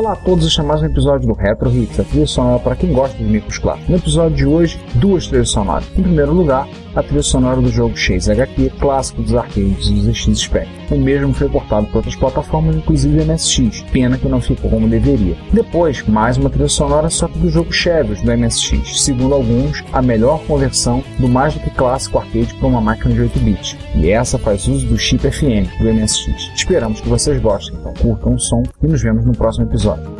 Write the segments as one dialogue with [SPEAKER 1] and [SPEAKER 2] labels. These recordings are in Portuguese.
[SPEAKER 1] Olá a todos, é mais um episódio do Retro Hits, a trilha sonora para quem gosta de micros clássicos. No episódio de hoje, duas trilhas sonoras. Em primeiro lugar, a trilha sonora do jogo Chase HQ, clássico dos arcades dos ZX Spectrum. O mesmo foi portado para outras plataformas, inclusive MSX, pena que não ficou como deveria. Depois, mais uma trilha sonora só que do jogo Shadows do MSX, segundo alguns, a melhor conversão do mais do que clássico arcade para uma máquina de 8-bit. E essa faz uso do chip FM do MSX. Esperamos que vocês gostem, então curtam o som e nos vemos no próximo episódio.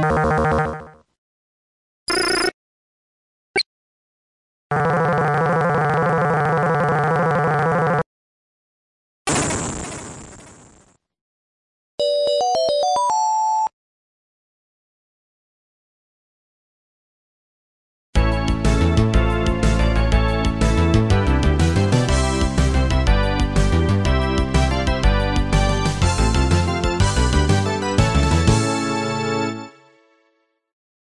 [SPEAKER 2] Bye.